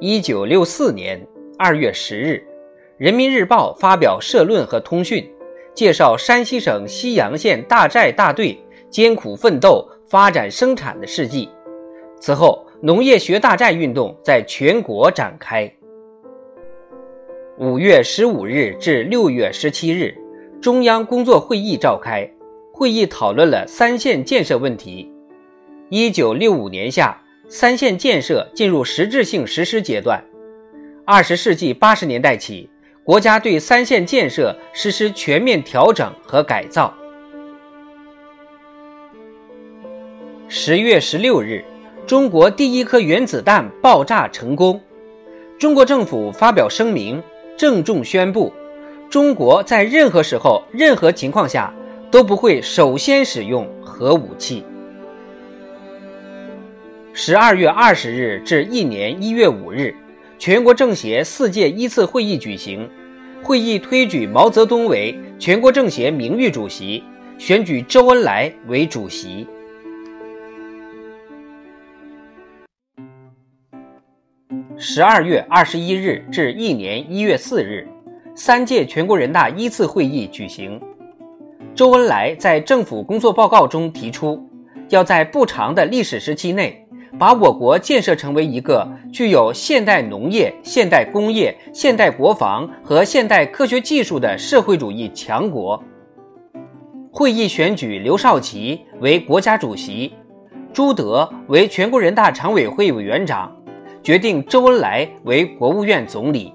一九六四年二月十日，《人民日报》发表社论和通讯，介绍山西省西阳县大寨大队艰苦奋斗、发展生产的事迹。此后，农业学大寨运动在全国展开。五月十五日至六月十七日，中央工作会议召开，会议讨论了三线建设问题。一九六五年夏。三线建设进入实质性实施阶段。二十世纪八十年代起，国家对三线建设实施全面调整和改造。十月十六日，中国第一颗原子弹爆炸成功。中国政府发表声明，郑重宣布：中国在任何时候、任何情况下都不会首先使用核武器。十二月二十日至一年一月五日，全国政协四届一次会议举行。会议推举毛泽东为全国政协名誉主席，选举周恩来为主席。十二月二十一日至一年一月四日，三届全国人大一次会议举行。周恩来在政府工作报告中提出，要在不长的历史时期内。把我国建设成为一个具有现代农业、现代工业、现代国防和现代科学技术的社会主义强国。会议选举刘少奇为国家主席，朱德为全国人大常委会委员长，决定周恩来为国务院总理。